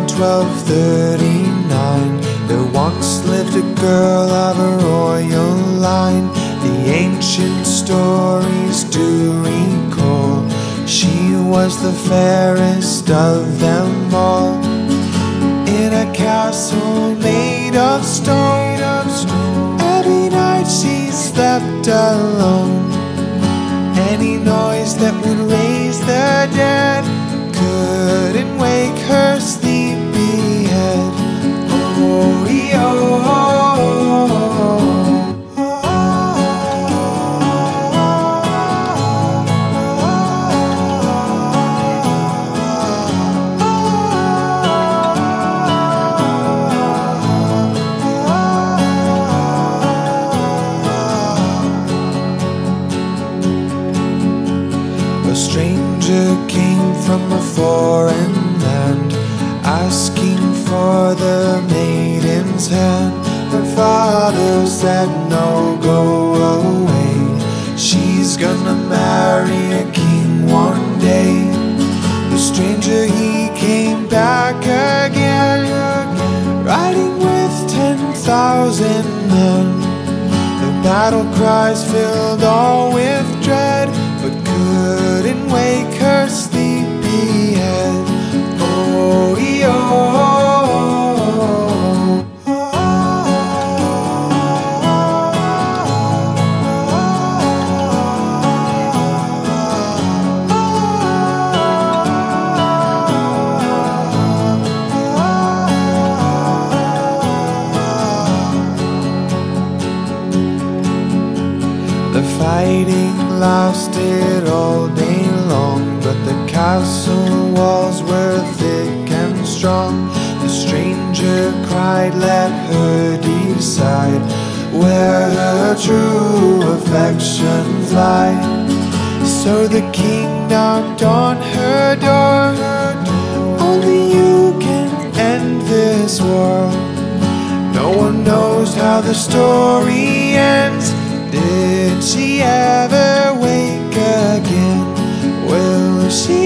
1239, there once lived a girl of a royal line. The ancient stories do recall. She was the fairest of them all. In a castle made of stone, every night she slept alone. Any noise that would raise the A stranger came from a foreign land, asking for the maiden's hand. Her father said, No, go away. She's gonna marry a king one day. The stranger he came back again, riding with ten thousand men. The battle cries filled all with dread, couldn't wake her The fighting lasted all day long, but the castle walls were thick and strong. The stranger cried, Let her decide where her true affections lie. So the king knocked on her door. Only you can end this war. No one knows how the story ends. Did she ever wake again? Will she